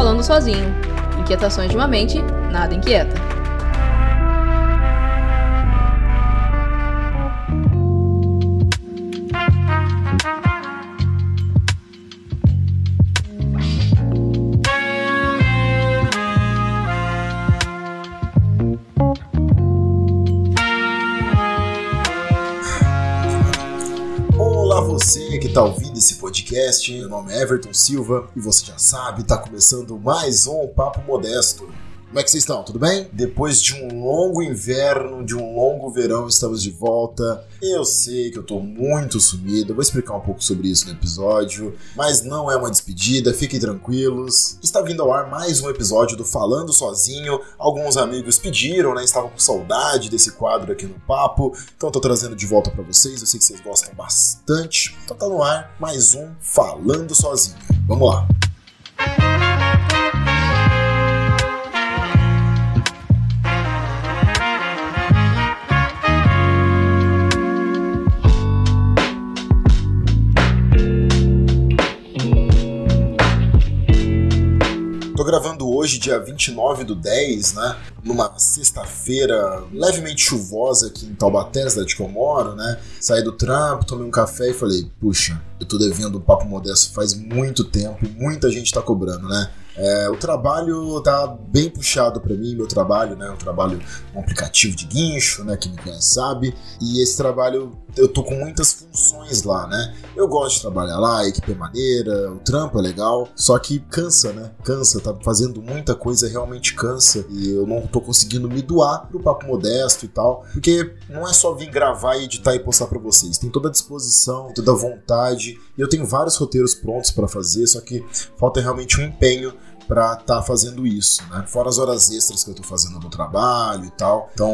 Falando sozinho. Inquietações de uma mente, nada inquieta. Olá você que está ouvindo esse podcast, meu nome é Everton Silva e você já sabe, está começando mais um Papo Modesto. Como é que vocês estão? Tudo bem? Depois de um longo inverno, de um longo verão, estamos de volta. Eu sei que eu tô muito sumido, vou explicar um pouco sobre isso no episódio, mas não é uma despedida, fiquem tranquilos. Está vindo ao ar mais um episódio do Falando Sozinho. Alguns amigos pediram, né? Estavam com saudade desse quadro aqui no papo, então tô trazendo de volta para vocês. Eu sei que vocês gostam bastante. Então tá no ar mais um Falando Sozinho. Vamos lá. Tô hoje, dia 29 do 10, né? Numa sexta-feira levemente chuvosa aqui em Taubaté, cidade que eu moro, né? Saí do trampo, tomei um café e falei, puxa, eu tô devendo um papo modesto faz muito tempo e muita gente tá cobrando, né? É, o trabalho tá bem puxado para mim, meu trabalho, né? Eu trabalho um aplicativo de guincho, né? Me conhece sabe. E esse trabalho eu tô com muitas funções lá, né? Eu gosto de trabalhar lá, a equipe é maneira, o trampo é legal, só que cansa, né? Cansa, tá fazendo muita coisa, realmente cansa. E eu não tô conseguindo me doar pro papo modesto e tal. Porque não é só vir gravar, editar e postar para vocês. Tem toda a disposição, toda a vontade. E eu tenho vários roteiros prontos para fazer, só que falta realmente um empenho para estar tá fazendo isso, né? Fora as horas extras que eu tô fazendo no trabalho e tal. Então,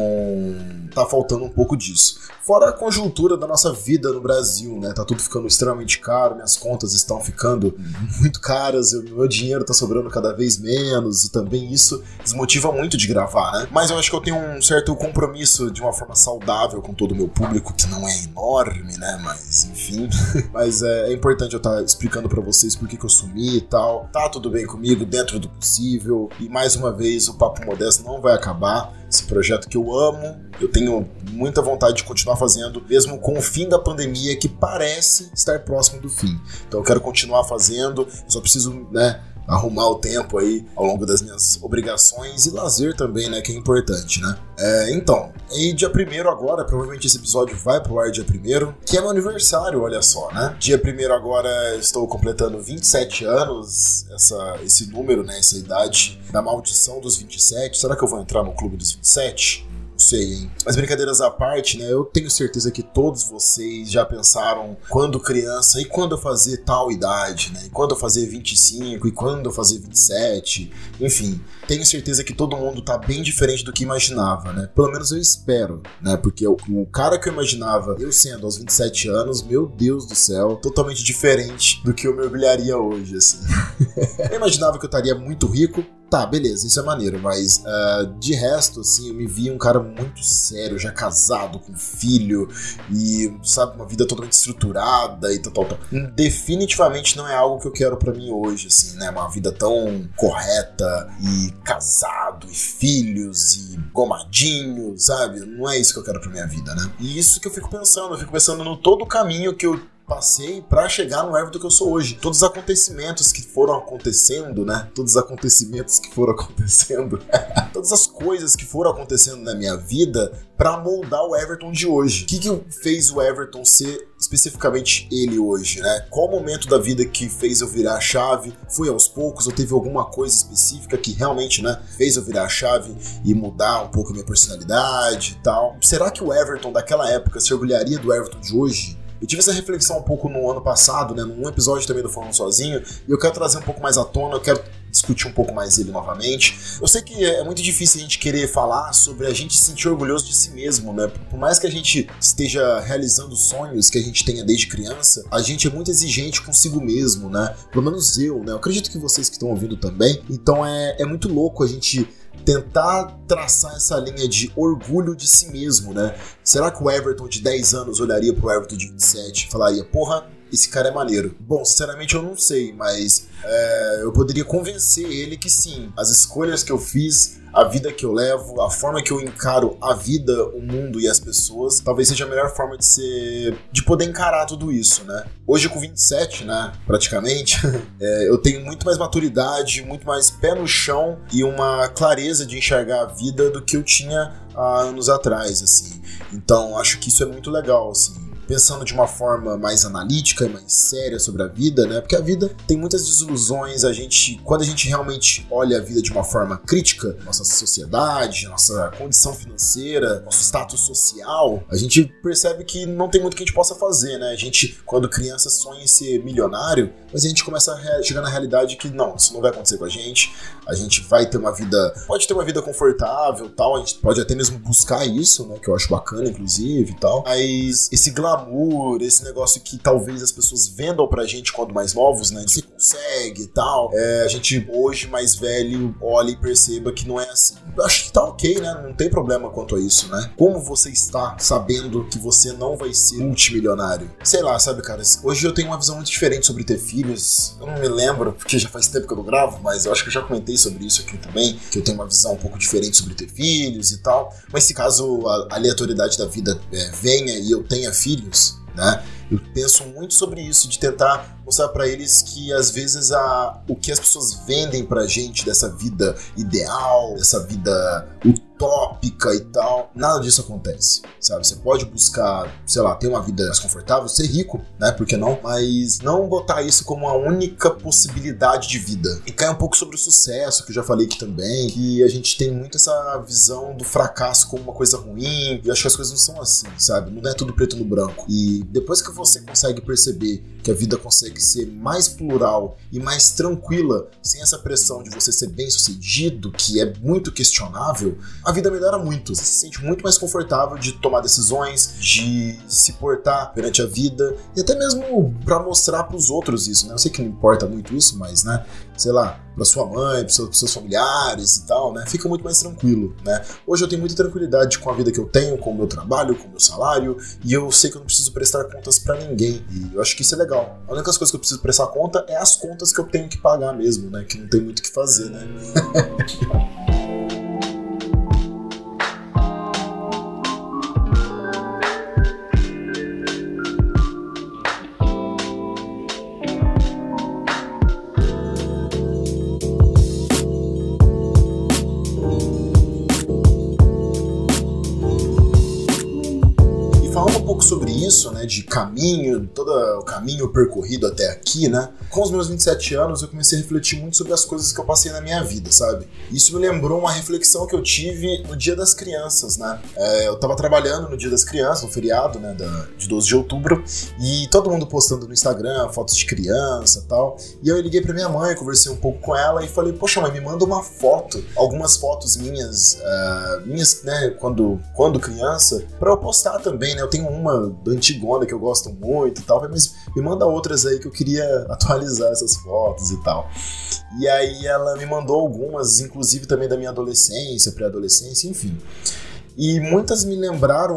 tá faltando um pouco disso. Fora a conjuntura da nossa vida no Brasil, né? Tá tudo ficando extremamente caro, minhas contas estão ficando muito caras, o meu dinheiro tá sobrando cada vez menos e também isso desmotiva muito de gravar, né? Mas eu acho que eu tenho um certo compromisso de uma forma saudável com todo o meu público, que não é enorme, né? Mas, enfim. Mas é, é importante eu estar tá explicando para vocês por que, que eu sumi e tal. Tá tudo bem comigo, dentro do possível. E mais uma vez, o Papo Modesto não vai acabar. Esse projeto que eu amo, eu tenho muita vontade de continuar fazendo, mesmo com o fim da pandemia, que parece estar próximo do fim. Então eu quero continuar fazendo, só preciso, né? Arrumar o tempo aí ao longo das minhas obrigações e lazer também, né, que é importante, né? É, então, e dia 1 agora, provavelmente esse episódio vai pro ar dia 1 que é meu aniversário, olha só, né? Dia 1 agora estou completando 27 anos, essa, esse número, né, essa idade da maldição dos 27. Será que eu vou entrar no clube dos 27? Sei, hein? Mas brincadeiras à parte, né? Eu tenho certeza que todos vocês já pensaram quando criança e quando eu fazer tal idade, né? E quando eu fazer 25 e quando eu fazer 27. Enfim, tenho certeza que todo mundo tá bem diferente do que imaginava, né? Pelo menos eu espero, né? Porque o, o cara que eu imaginava, eu sendo aos 27 anos, meu Deus do céu, totalmente diferente do que eu mergulharia hoje, assim. eu imaginava que eu estaria muito rico, Tá, beleza, isso é maneiro, mas uh, de resto, assim, eu me vi um cara muito sério, já casado, com filho, e, sabe, uma vida totalmente estruturada e tal, tal, tal. Definitivamente não é algo que eu quero para mim hoje, assim, né? Uma vida tão correta e casado, e filhos, e gomadinho, sabe? Não é isso que eu quero pra minha vida, né? E isso que eu fico pensando, eu fico pensando no todo o caminho que eu passei para chegar no Everton que eu sou hoje. Todos os acontecimentos que foram acontecendo, né? Todos os acontecimentos que foram acontecendo, todas as coisas que foram acontecendo na minha vida para moldar o Everton de hoje. O que, que fez o Everton ser especificamente ele hoje, né? Qual momento da vida que fez eu virar a chave? Foi aos poucos ou teve alguma coisa específica que realmente, né, fez eu virar a chave e mudar um pouco a minha personalidade e tal? Será que o Everton daquela época se orgulharia do Everton de hoje? Eu tive essa reflexão um pouco no ano passado, né, num episódio também do Falando Sozinho, e eu quero trazer um pouco mais à tona, eu quero discutir um pouco mais ele novamente. Eu sei que é muito difícil a gente querer falar sobre a gente se sentir orgulhoso de si mesmo, né? Por mais que a gente esteja realizando sonhos que a gente tenha desde criança, a gente é muito exigente consigo mesmo, né? Pelo menos eu, né? Eu acredito que vocês que estão ouvindo também. Então é, é muito louco a gente tentar traçar essa linha de orgulho de si mesmo, né? Será que o Everton de 10 anos olharia pro Everton de 27 e falaria, porra, esse cara é maneiro. Bom, sinceramente eu não sei, mas é, eu poderia convencer ele que sim, as escolhas que eu fiz a vida que eu levo, a forma que eu encaro a vida, o mundo e as pessoas, talvez seja a melhor forma de ser. de poder encarar tudo isso, né? Hoje, com 27, né, praticamente, é, eu tenho muito mais maturidade, muito mais pé no chão e uma clareza de enxergar a vida do que eu tinha há anos atrás, assim. Então, acho que isso é muito legal, assim pensando de uma forma mais analítica e mais séria sobre a vida, né? Porque a vida tem muitas desilusões, a gente, quando a gente realmente olha a vida de uma forma crítica, nossa sociedade, nossa condição financeira, nosso status social, a gente percebe que não tem muito que a gente possa fazer, né? A gente, quando criança, sonha em ser milionário, mas a gente começa a chegar na realidade que não, isso não vai acontecer com a gente. A gente vai ter uma vida, pode ter uma vida confortável, tal, a gente pode até mesmo buscar isso, né? Que eu acho bacana, inclusive, e tal. Mas esse glamour glamour, esse negócio que talvez as pessoas vendam pra gente quando mais novos, né? Você consegue e tal. É, a gente hoje, mais velho, olha e perceba que não é assim. Acho que tá ok, né? Não tem problema quanto a isso, né? Como você está sabendo que você não vai ser multimilionário? Sei lá, sabe, cara? Hoje eu tenho uma visão muito diferente sobre ter filhos. Eu não me lembro, porque já faz tempo que eu não gravo, mas eu acho que eu já comentei sobre isso aqui também, que eu tenho uma visão um pouco diferente sobre ter filhos e tal. Mas se caso a aleatoriedade da vida é, venha e eu tenha filhos, filhos, né? Eu penso muito sobre isso, de tentar mostrar para eles que às vezes a, o que as pessoas vendem pra gente dessa vida ideal, dessa vida utópica e tal, nada disso acontece, sabe? Você pode buscar, sei lá, ter uma vida mais confortável, ser rico, né? Por que não? Mas não botar isso como a única possibilidade de vida. E cai um pouco sobre o sucesso, que eu já falei aqui também, que a gente tem muito essa visão do fracasso como uma coisa ruim, e acho que as coisas não são assim, sabe? Não é tudo preto no branco. E depois que você consegue perceber que a vida consegue ser mais plural e mais tranquila, sem essa pressão de você ser bem sucedido, que é muito questionável, a vida melhora muito. Você se sente muito mais confortável de tomar decisões, de se portar perante a vida e até mesmo para mostrar para os outros isso, né? Eu sei que não importa muito isso, mas, né? Sei lá, para sua mãe, para seus, seus familiares e tal, né? Fica muito mais tranquilo, né? Hoje eu tenho muita tranquilidade com a vida que eu tenho, com o meu trabalho, com o meu salário e eu sei que eu não preciso prestar contas para ninguém. E eu acho que isso é legal. A única coisa que eu preciso prestar conta é as contas que eu tenho que pagar mesmo, né? Que não tem muito o que fazer, né? isso, né, de caminho, todo o caminho percorrido até aqui, né? Com os meus 27 anos, eu comecei a refletir muito sobre as coisas que eu passei na minha vida, sabe? Isso me lembrou uma reflexão que eu tive no Dia das Crianças, né? É, eu tava trabalhando no Dia das Crianças, no feriado, né, da, de 12 de outubro, e todo mundo postando no Instagram fotos de criança tal. E eu liguei pra minha mãe, conversei um pouco com ela e falei, poxa, mãe, me manda uma foto, algumas fotos minhas, uh, minhas, né, quando, quando criança, pra eu postar também, né? Eu tenho uma antigona que eu gosto muito e tal, mas me manda outras aí que eu queria atualizar essas fotos e tal. E aí ela me mandou algumas, inclusive também da minha adolescência, pré-adolescência, enfim. E muitas me lembraram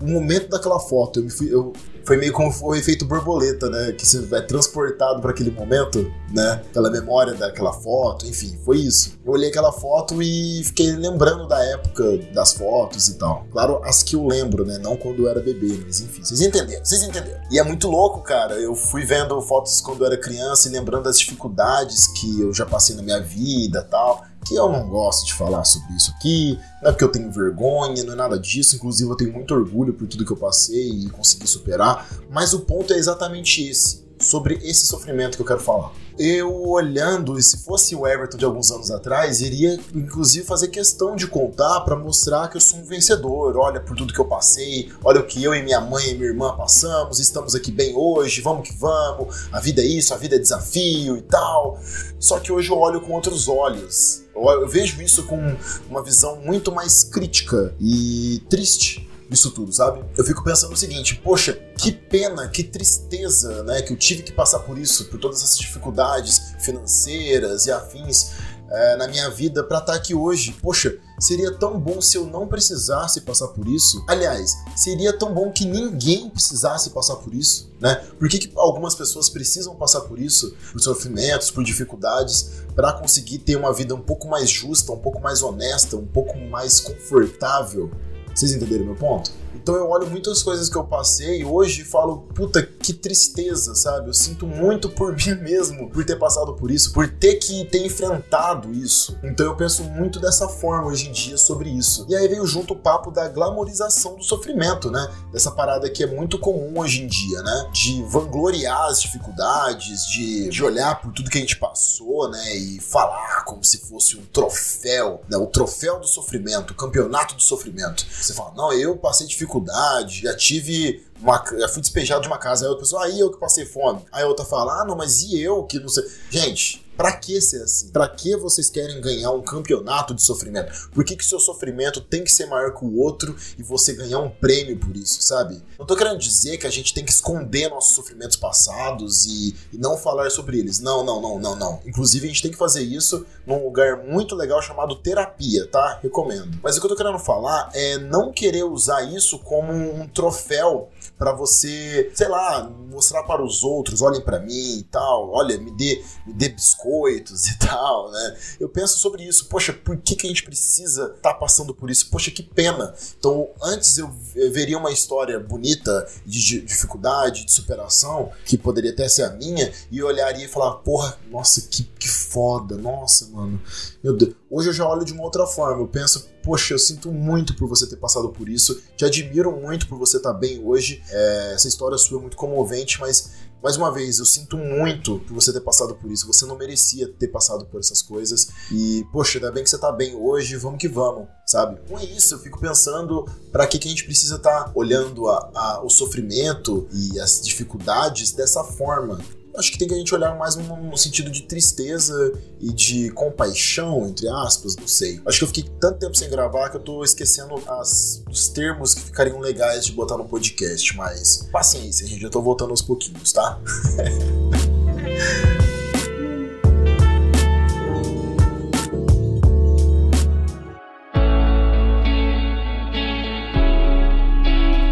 o momento daquela foto. Eu, fui, eu foi meio como o efeito borboleta, né? Que você vai transportado para aquele momento, né? Pela memória daquela foto, enfim, foi isso. Eu olhei aquela foto e fiquei lembrando da época das fotos e tal. Claro, as que eu lembro, né? Não quando eu era bebê, mas enfim, vocês entenderam, vocês entenderam. E é muito louco, cara. Eu fui vendo fotos quando eu era criança e lembrando das dificuldades que eu já passei na minha vida tal que eu não gosto de falar sobre isso aqui, não é porque eu tenho vergonha, não é nada disso, inclusive eu tenho muito orgulho por tudo que eu passei e consegui superar, mas o ponto é exatamente esse, sobre esse sofrimento que eu quero falar eu olhando, e se fosse o Everton de alguns anos atrás, iria inclusive fazer questão de contar para mostrar que eu sou um vencedor. Olha por tudo que eu passei, olha o que eu e minha mãe e minha irmã passamos, estamos aqui bem hoje, vamos que vamos. A vida é isso, a vida é desafio e tal. Só que hoje eu olho com outros olhos. Eu vejo isso com uma visão muito mais crítica e triste disso tudo, sabe? Eu fico pensando o seguinte, poxa, que pena, que tristeza, né, que eu tive que passar por isso, por todas essas dificuldades financeiras e afins é, na minha vida para estar tá aqui hoje. Poxa, seria tão bom se eu não precisasse passar por isso. Aliás, seria tão bom que ninguém precisasse passar por isso, né? Por que, que algumas pessoas precisam passar por isso, por sofrimentos, por dificuldades, para conseguir ter uma vida um pouco mais justa, um pouco mais honesta, um pouco mais confortável? Vocês entenderam meu ponto? Então eu olho muitas coisas que eu passei hoje e falo, puta, que tristeza, sabe? Eu sinto muito por mim mesmo, por ter passado por isso, por ter que ter enfrentado isso. Então eu penso muito dessa forma hoje em dia sobre isso. E aí veio junto o papo da glamorização do sofrimento, né? Dessa parada que é muito comum hoje em dia, né? De vangloriar as dificuldades, de, de olhar por tudo que a gente passou, né? E falar como se fosse um troféu, né? O troféu do sofrimento, o campeonato do sofrimento. Você fala, não, eu passei dificuldade faculdade, já tive uma, já fui despejado de uma casa, aí outra pessoa, aí eu que passei fome. Aí a outra fala, ah, não, mas e eu que não sei. Gente, Pra que ser assim? Pra que vocês querem ganhar um campeonato de sofrimento? Por que que seu sofrimento tem que ser maior que o outro e você ganhar um prêmio por isso, sabe? Não tô querendo dizer que a gente tem que esconder nossos sofrimentos passados e, e não falar sobre eles. Não, não, não, não, não. Inclusive a gente tem que fazer isso num lugar muito legal chamado terapia, tá? Recomendo. Mas o que eu tô querendo falar é não querer usar isso como um troféu para você, sei lá, mostrar para os outros, olhem para mim e tal, olha, me dê, me dê biscoitos e tal, né? Eu penso sobre isso, poxa, por que, que a gente precisa estar tá passando por isso? Poxa, que pena. Então, antes eu veria uma história bonita de dificuldade, de superação, que poderia até ser a minha, e eu olharia e falar, porra, nossa, que, que foda, nossa, mano. Meu Deus. Hoje eu já olho de uma outra forma, eu penso, poxa, eu sinto muito por você ter passado por isso, te admiro muito por você estar tá bem hoje. É, essa história sua é muito comovente, mas mais uma vez, eu sinto muito por você ter passado por isso. Você não merecia ter passado por essas coisas. E, poxa, ainda bem que você tá bem hoje, vamos que vamos, sabe? Com isso, eu fico pensando para que, que a gente precisa estar tá olhando a, a, o sofrimento e as dificuldades dessa forma acho que tem que a gente olhar mais no, sentido de tristeza e de compaixão, entre aspas, não sei. Acho que eu fiquei tanto tempo sem gravar que eu tô esquecendo as, os termos que ficariam legais de botar no podcast, mas paciência, gente, eu tô voltando aos pouquinhos, tá?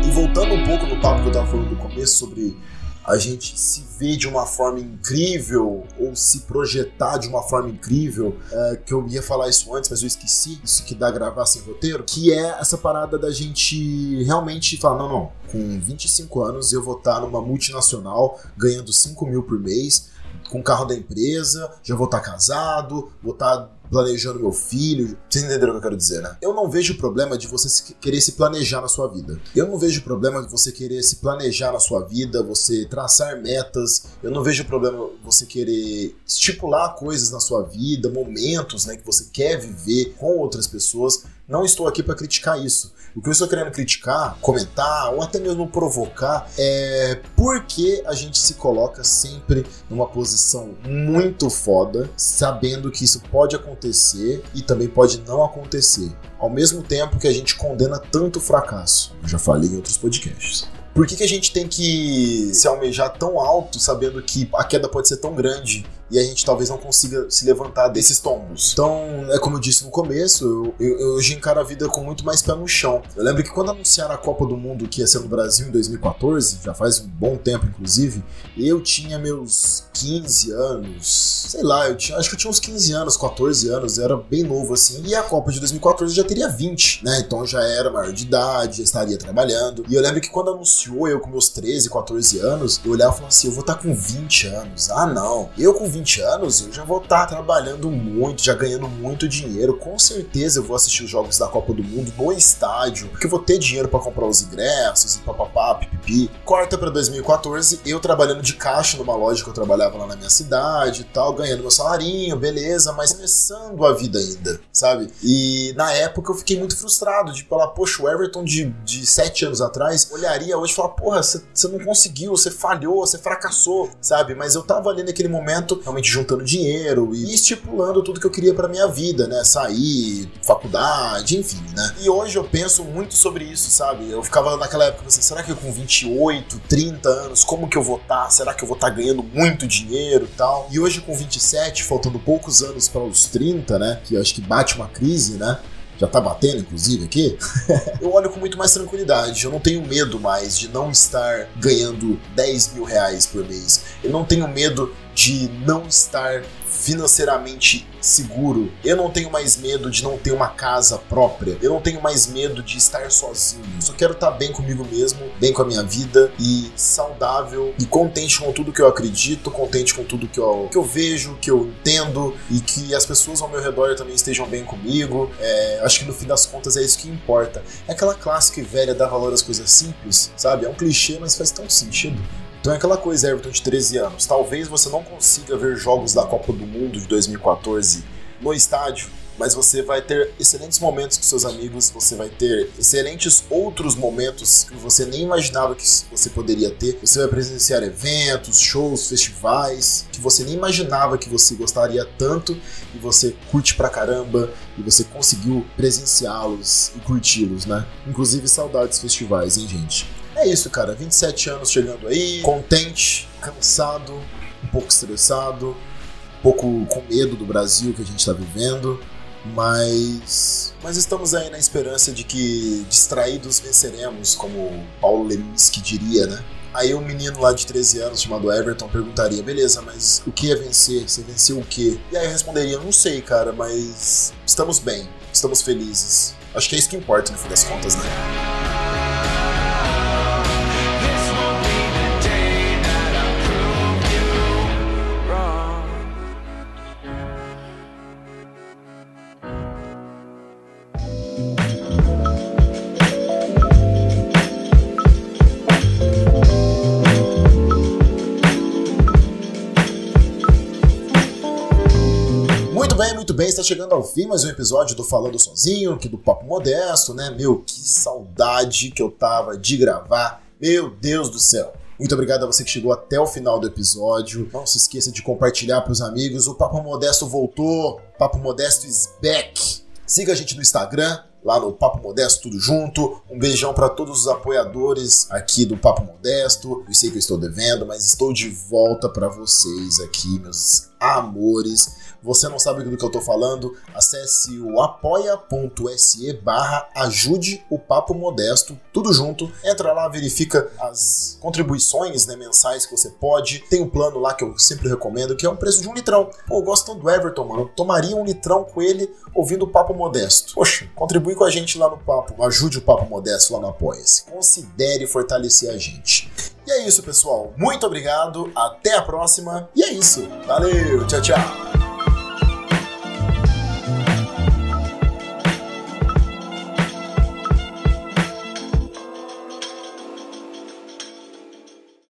e voltando um pouco no papo que eu tava falando no começo sobre a gente se ver de uma forma incrível ou se projetar de uma forma incrível, é, que eu ia falar isso antes, mas eu esqueci, isso que dá gravar sem roteiro, que é essa parada da gente realmente falar, não, não, com 25 anos eu vou estar numa multinacional ganhando 5 mil por mês, com o carro da empresa, já vou estar casado, vou estar planejando meu filho. Vocês entenderam o que eu quero dizer, né? Eu não vejo problema de você querer se planejar na sua vida. Eu não vejo problema de você querer se planejar na sua vida, você traçar metas. Eu não vejo problema você querer estipular coisas na sua vida, momentos, né, que você quer viver com outras pessoas. Não estou aqui para criticar isso. O que eu estou querendo criticar, comentar ou até mesmo provocar é por que a gente se coloca sempre numa posição muito foda, sabendo que isso pode acontecer e também pode não acontecer, ao mesmo tempo que a gente condena tanto fracasso. Eu já falei em outros podcasts. Por que, que a gente tem que se almejar tão alto, sabendo que a queda pode ser tão grande e a gente talvez não consiga se levantar desses tombos. Então, é como eu disse no começo, eu, eu, eu hoje encaro a vida com muito mais pé no chão. Eu lembro que quando anunciaram a Copa do Mundo que ia ser no Brasil em 2014, já faz um bom tempo inclusive, eu tinha meus 15 anos, sei lá, eu tinha, acho que eu tinha uns 15 anos, 14 anos, eu era bem novo assim, e a Copa de 2014 já teria 20, né? Então eu já era maior de idade, já estaria trabalhando. E eu lembro que quando anunciou eu com meus 13, 14 anos, eu olhava e falava assim, eu vou estar com 20 anos. Ah, não. Eu com 20 anos, eu já vou estar tá trabalhando muito, já ganhando muito dinheiro. Com certeza eu vou assistir os jogos da Copa do Mundo no estádio, porque eu vou ter dinheiro para comprar os ingressos e papapá, pipipi. Corta para 2014, eu trabalhando de caixa numa loja que eu trabalhava lá na minha cidade e tal, ganhando meu salarinho, beleza, mas começando a vida ainda, sabe? E na época eu fiquei muito frustrado de falar, poxa, o Everton de, de 7 anos atrás olharia hoje falar, porra, você não conseguiu, você falhou, você fracassou, sabe? Mas eu tava ali naquele momento realmente juntando dinheiro e estipulando tudo que eu queria para minha vida, né? Sair, faculdade, enfim, né? E hoje eu penso muito sobre isso, sabe? Eu ficava naquela época assim, será que eu com 28, 30 anos, como que eu vou estar? Tá? Será que eu vou estar tá ganhando muito dinheiro e tal? E hoje com 27, faltando poucos anos para os 30, né? Que eu acho que bate uma crise, né? Já tá batendo, inclusive, aqui, eu olho com muito mais tranquilidade. Eu não tenho medo mais de não estar ganhando 10 mil reais por mês. Eu não tenho medo de não estar financeiramente seguro. Eu não tenho mais medo de não ter uma casa própria. Eu não tenho mais medo de estar sozinho. Eu só quero estar bem comigo mesmo, bem com a minha vida e saudável e contente com tudo que eu acredito, contente com tudo que eu, que eu vejo, que eu entendo e que as pessoas ao meu redor também estejam bem comigo. É, acho que no fim das contas é isso que importa. É aquela clássica e velha dar valor às coisas simples, sabe? É um clichê, mas faz tanto sentido. Então é aquela coisa, Everton, de 13 anos. Talvez você não consiga ver jogos da Copa do Mundo de 2014 no estádio, mas você vai ter excelentes momentos com seus amigos, você vai ter excelentes outros momentos que você nem imaginava que você poderia ter. Você vai presenciar eventos, shows, festivais que você nem imaginava que você gostaria tanto e você curte pra caramba e você conseguiu presenciá-los e curti-los, né? Inclusive saudades festivais, hein, gente? É isso, cara. 27 anos chegando aí, contente, cansado, um pouco estressado, um pouco com medo do Brasil que a gente está vivendo, mas mas estamos aí na esperança de que distraídos venceremos, como Paulo Leminski diria, né? Aí um menino lá de 13 anos chamado Everton perguntaria: beleza, mas o que é vencer? Você venceu o quê? E aí eu responderia: não sei, cara, mas estamos bem, estamos felizes. Acho que é isso que importa no fim das contas, né? Está chegando ao fim mais um episódio do Falando Sozinho, aqui do Papo Modesto, né? Meu, que saudade que eu tava de gravar. Meu Deus do céu. Muito obrigado a você que chegou até o final do episódio. Não se esqueça de compartilhar para os amigos. O Papo Modesto voltou. Papo Modesto is back. Siga a gente no Instagram, lá no Papo Modesto, tudo junto. Um beijão para todos os apoiadores aqui do Papo Modesto. Eu sei que eu estou devendo, mas estou de volta para vocês aqui, meus amores. Você não sabe do que eu tô falando? Acesse o apoia.se barra ajude o papo modesto, tudo junto. Entra lá, verifica as contribuições né, mensais que você pode. Tem um plano lá que eu sempre recomendo, que é um preço de um litrão. Pô, eu gosto tanto do Everton, mano. Eu tomaria um litrão com ele ouvindo o papo modesto. Poxa, contribui com a gente lá no papo. Ajude o papo modesto lá no Apoia-se. Considere fortalecer a gente. E é isso, pessoal. Muito obrigado. Até a próxima. E é isso. Valeu. Tchau, tchau.